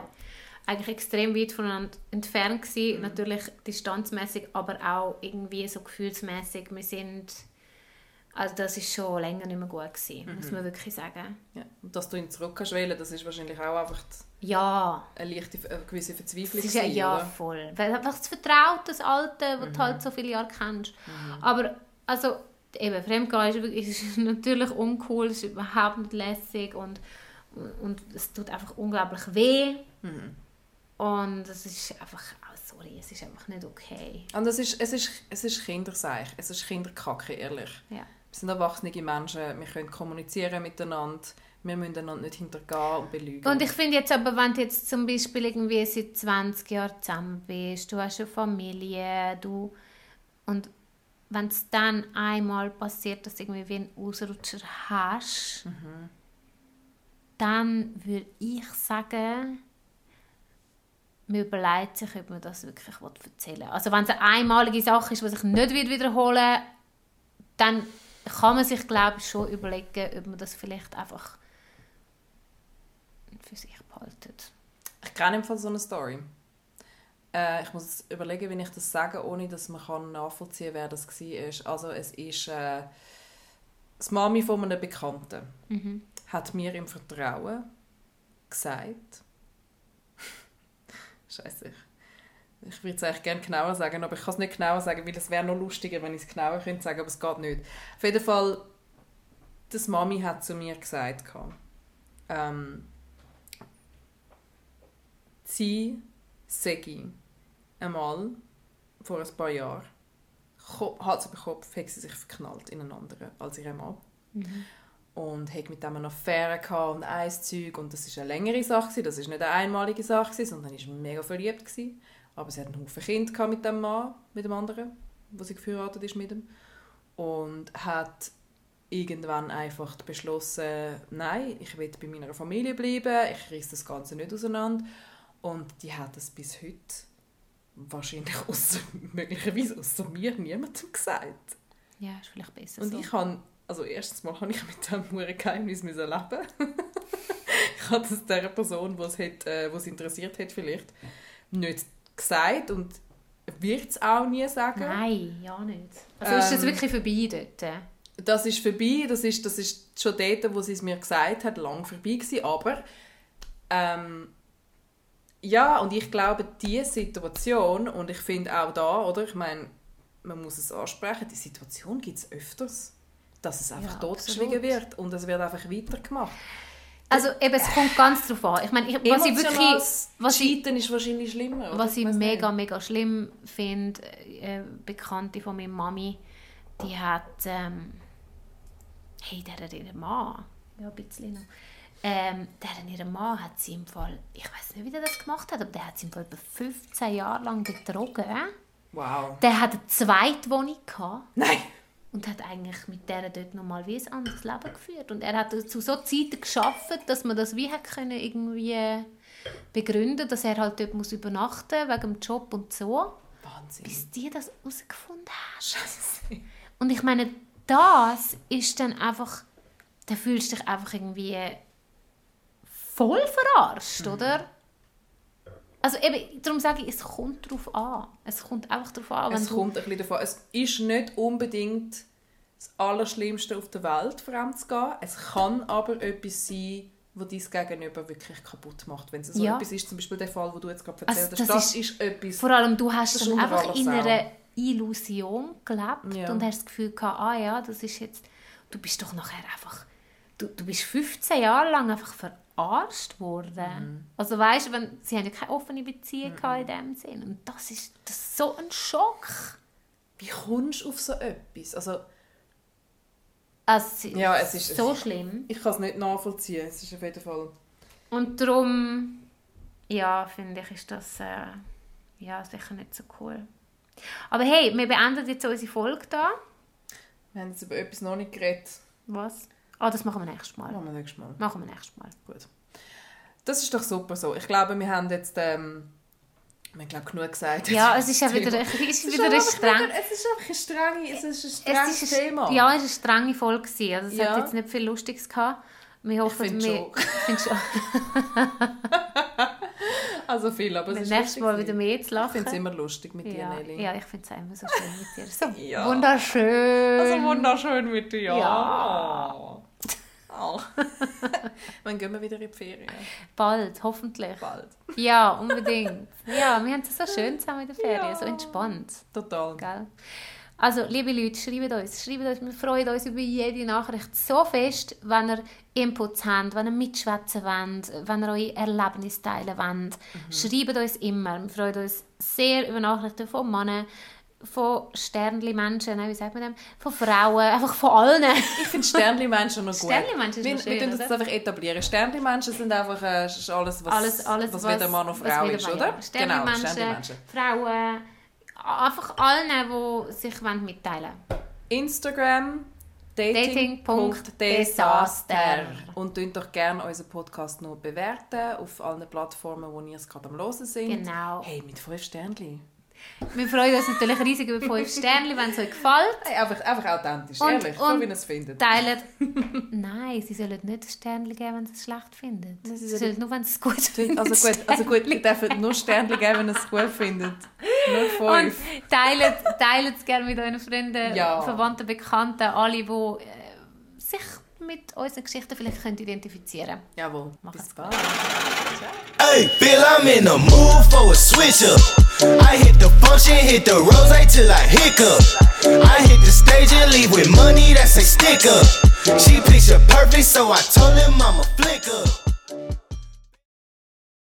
eigentlich extrem weit voneinander entfernt Mhm. gewesen. Natürlich distanzmäßig, aber auch irgendwie so gefühlsmäßig. Wir sind also das ist schon länger nicht mehr gut gewesen, Mhm. muss man wirklich sagen. Ja. Und dass du ihn zurück kannst wählen, das ist wahrscheinlich auch einfach Ja, eine leichte, eine gewisse Verzweiflung. Es ist ja, ja oder? voll. Weil einfach das Vertraute, das Alte, das Mhm. du halt so viele Jahre kennst. Aber, also, eben, Fremdgehen ist, wirklich- ist natürlich uncool, es ist überhaupt nicht lässig und, und es tut einfach unglaublich weh. Mhm. Und es ist einfach, sorry, es ist einfach nicht okay. Und es ist, es ist, es ist Kinderseich, es ist Kinderkacke, ehrlich. Ja. Wir sind erwachsene Menschen, wir können kommunizieren miteinander, wir müssen einander nicht hintergehen und belügen. Und ich finde jetzt aber, wenn du jetzt zum Beispiel irgendwie seit 20 Jahren zusammen bist, du hast eine Familie, du und wenn es dann einmal passiert, dass du irgendwie wie einen Ausrutscher hast, dann würde ich sagen, man überlegt sich, ob man das wirklich erzählen will. Also wenn es eine einmalige Sache ist, die sich nicht wiederholen dann kann man sich, glaube ich, schon überlegen, ob man das vielleicht einfach für sich behaltet. Ich kenne im Fall so eine Story. Äh, ich muss überlegen, wie ich das sage, ohne dass man kann nachvollziehen kann, wer das war. Also es ist äh, das Mami von einem Bekannten Mhm. hat mir im Vertrauen gesagt, Scheiße, ich, ich würde es eigentlich gerne genauer sagen, aber ich kann es nicht genauer sagen, weil es wäre noch lustiger, wenn ich es genauer könnte sagen, aber es geht nicht. Auf jeden Fall, das Mami hat zu mir gesagt, ähm, sie sei einmal vor ein paar Jahren Hals über Kopf hat sie sich verknallt in einen anderen als ihren Mann und hat mit dem eine Affäre gehabt und ein Zeug und das ist eine längere Sache das ist nicht eine einmalige Sache sondern ist mega verliebt gewesen. Aber sie hat einen Haufen Kind gehabt mit dem Mann mit dem anderen wo sie geheiratet ist mit ihm und hat irgendwann einfach beschlossen nein ich will bei meiner Familie bleiben ich reiß das Ganze nicht auseinander und die hat es bis heute wahrscheinlich ausser, möglicherweise außer mir niemandem gesagt Ja, ist vielleicht besser und so. ich habe, also erstens mal habe ich mit diesem verdammten Geheimnis leben. ich habe das der Person, die es, hat, äh, die es interessiert hat, vielleicht nicht gesagt und wird es auch nie sagen. Nein, ja nicht. Also ist das Ähm, wirklich vorbei dort? Das ist vorbei, das ist, das ist schon dort, wo sie es mir gesagt hat, lang vorbei gewesen, aber ähm, ja, und ich glaube, diese Situation, und ich finde auch da, oder, ich meine, man muss es ansprechen, die Situation gibt es öfters, dass es einfach Ja, totgeschwiegen wird und es wird einfach weitergemacht. Also eben, es kommt ganz drauf an. Ich meine, ich, was ich wirklich... Was ich, Cheaten ist wahrscheinlich schlimmer. oder? was ich mega, nicht. mega schlimm finde, äh, Bekannte von meiner Mami, die hat... Ähm, hey, der hat ihren Mann... Ja, ein bisschen noch. Ähm, der hat ihren Mann hat sie im Fall... Ich weiß nicht, wie der das gemacht hat, aber der hat sie im Fall über 15 Jahre lang betrogen. Wow. Der hat eine zweite Wohnung gehabt. Nein! Und hat eigentlich mit der dort nochmal wie ein anderes Leben geführt. Und er hat zu so Zeiten geschafft, dass man das wie hat können irgendwie begründen, dass er halt dort muss übernachten wegen dem Job und so, Wahnsinn. bis die das herausgefunden haben. Und ich meine, das ist dann einfach, da fühlst du dich einfach irgendwie voll verarscht, oder? Also eben, darum sage ich, es kommt darauf an. Es kommt einfach darauf an, Es kommt ein bisschen davon. Es ist nicht unbedingt das Allerschlimmste auf der Welt, fremd zu gehen. Es kann aber etwas sein, wo dein Gegenüber wirklich kaputt macht. Wenn es so Ja. etwas ist, zum Beispiel der Fall, wo du jetzt gerade Also erzählt hast, das das, ist, etwas... Vor allem, du hast ist dann einfach in einer Illusion gelebt Ja. und hast das Gefühl gehabt, ah ja, das ist jetzt, du bist doch nachher einfach, du, du bist 15 Jahre lang einfach verarscht worden. Mhm. Also weißt du, sie haben ja keine offene Beziehung gehabt in dem Sinn und das ist, das ist so ein Schock. Wie kommst du auf so etwas? Also, Also, es ist Ja, es ist- so schlimm. ich kann es nicht nachvollziehen. Es ist auf jeden Fall... Und darum, ja, finde ich, ist das äh, ja, sicher nicht so cool. Aber hey, wir beenden jetzt unsere Folge da. Wir haben jetzt über etwas noch nicht geredet. Was? Ah, das machen wir nächstes Mal. Machen wir nächstes Mal. Machen wir nächstes Mal. Gut. Das ist doch super so. Ich glaube, wir haben jetzt... Ähm, wir haben, glaube genug gesagt. Ja, es ist ja wieder, es ist wieder ein streng... Es ist einfach ein strenge, es ist ein Es strenges ist Thema. ja, es war eine strenge Folge. gewesen. Also es Ja. hat jetzt nicht viel Lustiges gehabt. Wir hoffen, finde wir... schon. Also viel, aber es ist Nächstes Mal wieder mehr zu Ich finde es lachen. immer lustig mit dir, Ja, Nelly. ja, ich finde es immer so schön mit dir. So Ja. wunderschön. Also wunderschön mit dir. Ja. Oh. Wann gehen wir wieder in die Ferien? Bald, hoffentlich. Bald. Ja, unbedingt. Ja, wir haben es so schön zusammen in der Ferien, so entspannt. Total. Gell? Also, liebe Leute, schreibt uns, schreibt uns. Wir freuen uns über jede Nachricht so fest, wenn ihr Inputs habt, wenn ihr mitschwätzen wollt, wenn ihr eure Erlebnisse teilen wollt. Schreibt uns immer. Wir freuen uns sehr über Nachrichten von Männern, von Sternli-Menschen, wie sagt man dem? Von Frauen, einfach von allen. Ich finde Sternli-Menschen noch gut. Sternli-Menschen noch schön, Wir tun das jetzt einfach etablieren. Sternli-Menschen sind einfach äh, alles, was, alles, alles, was, weder Mann noch was Frau ist, oder? ja. Sternli-Menschen, Sternli-Menschen. Frauen, einfach allen, die sich wollen mitteilen Instagram Dating.desaster. dating.desaster und tun doch gerne unseren Podcast noch bewerten auf allen Plattformen, wo ihr es gerade am Hören sind. Genau. Hey, mit 5 Sternchen. Wir freuen uns natürlich riesig über 5 Sterne, wenn es euch gefällt. Hey, einfach, einfach authentisch, Und- ehrlich, so und- wie ihr es findet. Teilt. Nein, sie sollen nicht ein Sternchen geben, wenn sie es schlecht finden. sie Sie sollen- nur, wenn sie es gut finden. Also gut, also gut, ihr dürft nur Sternchen geben, wenn ihr es gut findet. Nur Und fünf. teilt, teilt es gerne mit euren Freunden, Ja. Verwandten, Bekannten, alle, die äh, sich mit unseren Geschichten vielleicht können identifizieren Jawohl. Mach Bis es. bald. Hey, feel I'm in the mood for a switch up. I hit the function, hit the rose till I hiccup. I hit the stage and leave with money that's a stick up. She picture perfect, so I told him I'm a flip